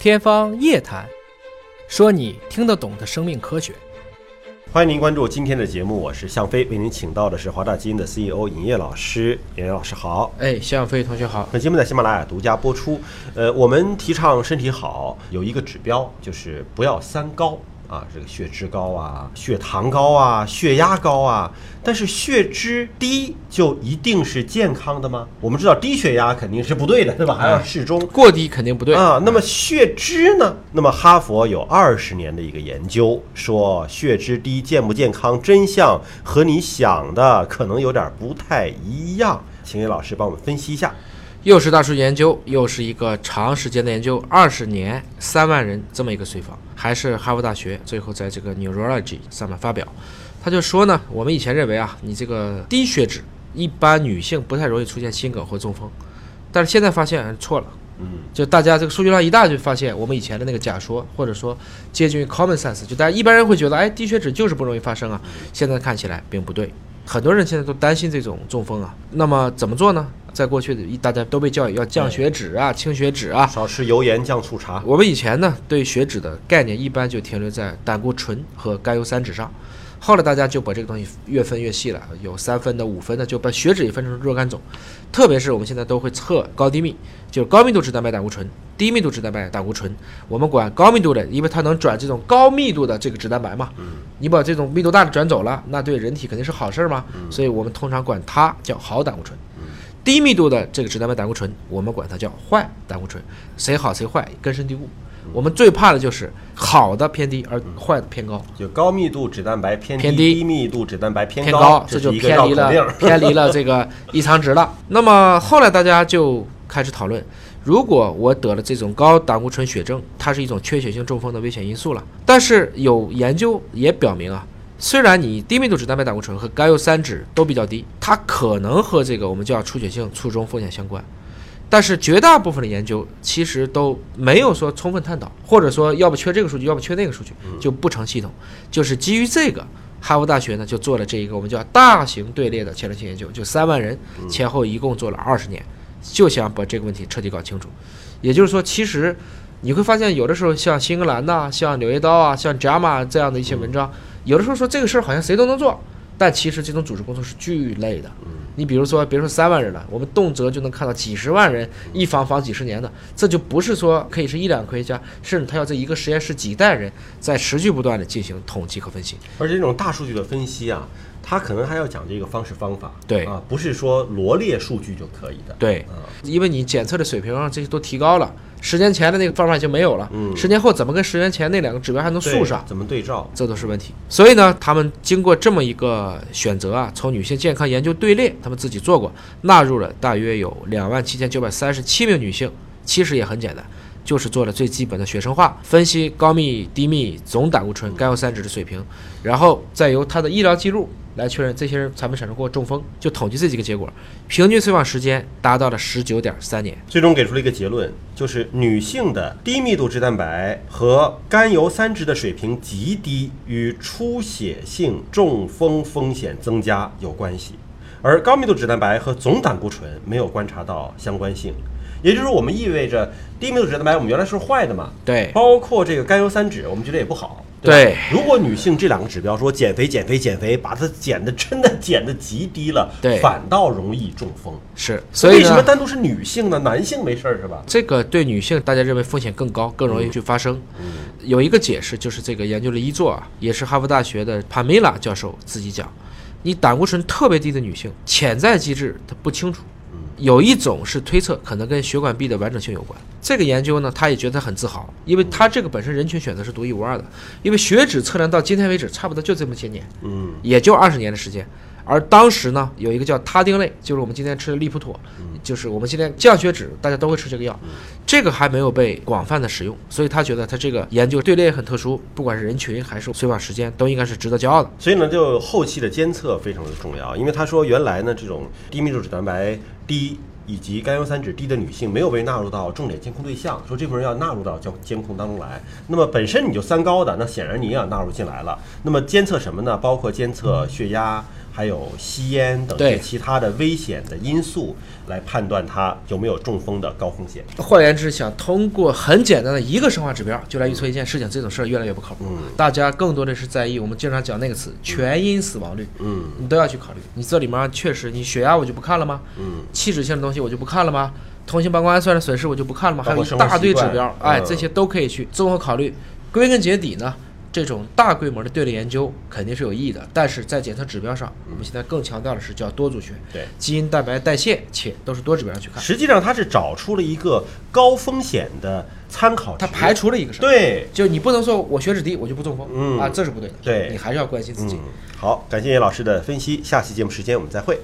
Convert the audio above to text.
天方夜谭，说你听得懂的生命科学。欢迎您关注今天的节目，我是向飞，为您请到的是华大基因的 CEO 尹烨老师。尹烨老师好，哎，向飞同学好。本节目在喜马拉雅独家播出。呃，我们提倡身体好，有一个指标就是不要三高。啊，这个血脂高啊，血糖高啊，血压高啊，但是血脂低就一定是健康的吗？我们知道低血压肯定是不对的，对吧？还要适中，过低肯定不对啊。那么血脂呢？那么哈佛有二十年的一个研究说，血脂低健不健康？真相和你想的可能有点不太一样，请魏老师帮我们分析一下。又是大数据研究，又是一个长时间的研究，二十年三万人这么一个随访，还是哈佛大学最后在这个 Neurology 上面发表，他就说呢，我们以前认为啊，你这个低血脂，一般女性不太容易出现心梗或中风，但是现在发现错了，嗯，就大家这个数据量一大，就发现我们以前的那个假说，或者说接近于 common sense，就大家一般人会觉得，哎，低血脂就是不容易发生啊，现在看起来并不对，很多人现在都担心这种中风啊，那么怎么做呢？在过去的，大家都被教育要降血脂啊，清血脂啊，少吃油盐酱醋茶。我们以前呢，对血脂的概念一般就停留在胆固醇和甘油三酯上。后来大家就把这个东西越分越细了，有三分的、五分的，就把血脂也分成若干种。特别是我们现在都会测高低密，就是高密度脂蛋白胆固醇、低密度脂蛋白胆固醇。我们管高密度的，因为它能转这种高密度的这个脂蛋白嘛。嗯。你把这种密度大的转走了，那对人体肯定是好事儿嘛。嗯。所以我们通常管它叫好胆固醇。低密度的这个脂蛋白胆固醇，我们管它叫坏胆固醇，谁好谁坏根深蒂固。我们最怕的就是好的偏低，而坏的偏高。就高密度脂蛋白偏低，低密度脂蛋白偏高，这就偏离了偏离了这个异常值了。那么后来大家就开始讨论，如果我得了这种高胆固醇血症，它是一种缺血性中风的危险因素了。但是有研究也表明啊。虽然你低密度脂蛋白胆固醇和甘油三酯都比较低，它可能和这个我们叫出血性卒中风险相关，但是绝大部分的研究其实都没有说充分探讨，或者说要不缺这个数据，要不缺那个数据，就不成系统。就是基于这个，哈佛大学呢就做了这一个我们叫大型队列的前列腺研究，就三万人前后一共做了二十年，就想把这个问题彻底搞清楚。也就是说，其实你会发现有的时候像新英格兰呐，像柳叶刀啊，像 JAMA 这样的一些文章。有的时候说这个事儿好像谁都能做，但其实这种组织工作是巨累的。你比如说，别说三万人了，我们动辄就能看到几十万人一防防几十年的，这就不是说可以是一两个科学家，甚至他要这一个实验室几代人在持续不断的进行统计和分析。而且这种大数据的分析啊，他可能还要讲这个方式方法。对啊，不是说罗列数据就可以的。对，因为你检测的水平这些都提高了。十年前的那个方法已经没有了，嗯，十年后怎么跟十年前那两个指标还能竖上？怎么对照？这都是问题。所以呢，他们经过这么一个选择啊，从女性健康研究队列，他们自己做过，纳入了大约有两万七千九百三十七名女性，其实也很简单，就是做了最基本的血生化分析，高密、低密总胆固醇、甘油三酯的水平，然后再由他的医疗记录。来确认这些人产没产生过中风，就统计这几个结果，平均随访时间达到了十九点三年，最终给出了一个结论，就是女性的低密度脂蛋白和甘油三酯的水平极低，与出血性中风风险增加有关系，而高密度脂蛋白和总胆固醇没有观察到相关性，也就是说，我们意味着低密度脂蛋白我们原来是坏的嘛？对，包括这个甘油三酯，我们觉得也不好。对，如果女性这两个指标说减肥、减肥、减肥，把它减的真的减的极低了，对，反倒容易中风。是，所以为什么单独是女性呢？男性没事儿是吧？这个对女性大家认为风险更高，更容易去发生。嗯，有一个解释就是这个研究的一作啊，也是哈佛大学的帕梅拉教授自己讲，你胆固醇特别低的女性，潜在机制他不清楚。有一种是推测，可能跟血管壁的完整性有关。这个研究呢，他也觉得很自豪，因为他这个本身人群选择是独一无二的。因为血脂测量到今天为止，差不多就这么些年，嗯，也就二十年的时间。而当时呢，有一个叫他汀类，就是我们今天吃的利普妥，就是我们今天降血脂，大家都会吃这个药，这个还没有被广泛的使用，所以他觉得他这个研究队列很特殊，不管是人群还是随访时间，都应该是值得骄傲的。所以呢，就后期的监测非常的重要，因为他说原来呢，这种低密度脂蛋白低。以及甘油三酯低的女性没有被纳入到重点监控对象，说这部分人要纳入到监监控当中来。那么本身你就三高的，那显然你也要纳入进来了。那么监测什么呢？包括监测血压。还有吸烟等对些其他的危险的因素来判断它有没有中风的高风险。换言之，想通过很简单的一个生化指标就来预测一件事情，这种事儿越来越不靠谱。嗯大家更多的是在意我们经常讲那个词——全因死亡率，嗯你都要去考虑。你这里面确实，你血压我就不看了吗？嗯，器质性的东西我就不看了吗？同型半胱氨酸的损失我就不看了吗？还有一大堆指标，哎，嗯这些都可以去综合考虑。归根结底呢，这种大规模的队列研究肯定是有意义的，但是在检测指标上，我们现在更强调的是叫多组学，对。基因、蛋白、代谢，且都是多指标上去看。实际上，它是找出了一个高风险的参考，它排除了一个事儿，对，就你不能说我血脂低我就不中风，嗯啊，这是不对的，对你还是要关心自己。嗯，好，感谢叶老师的分析，下期节目时间我们再会。